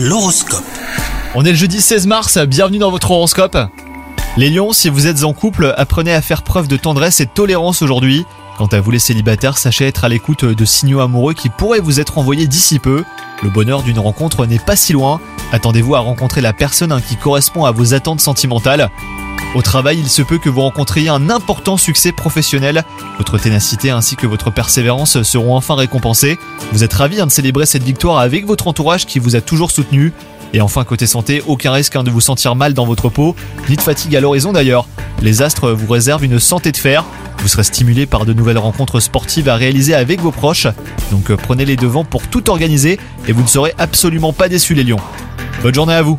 L'horoscope. On est le jeudi 16 mars, bienvenue dans votre horoscope. Les lions, si vous êtes en couple, apprenez à faire preuve de tendresse et de tolérance aujourd'hui. Quant à vous les célibataires, sachez être à l'écoute de signaux amoureux qui pourraient vous être envoyés d'ici peu. Le bonheur d'une rencontre n'est pas si loin. Attendez-vous à rencontrer la personne hein, qui correspond à vos attentes sentimentales. Au travail, il se peut que vous rencontriez un important succès professionnel. Votre ténacité ainsi que votre persévérance seront enfin récompensées. Vous êtes ravi hein, de célébrer cette victoire avec votre entourage qui vous a toujours soutenu. Et enfin, côté santé, aucun risque hein, de vous sentir mal dans votre peau, ni de fatigue à l'horizon d'ailleurs. Les astres vous réservent une santé de fer. Vous serez stimulé par de nouvelles rencontres sportives à réaliser avec vos proches. Donc euh, prenez les devants pour tout organiser et vous ne serez absolument pas déçus les lions. Bonne journée à vous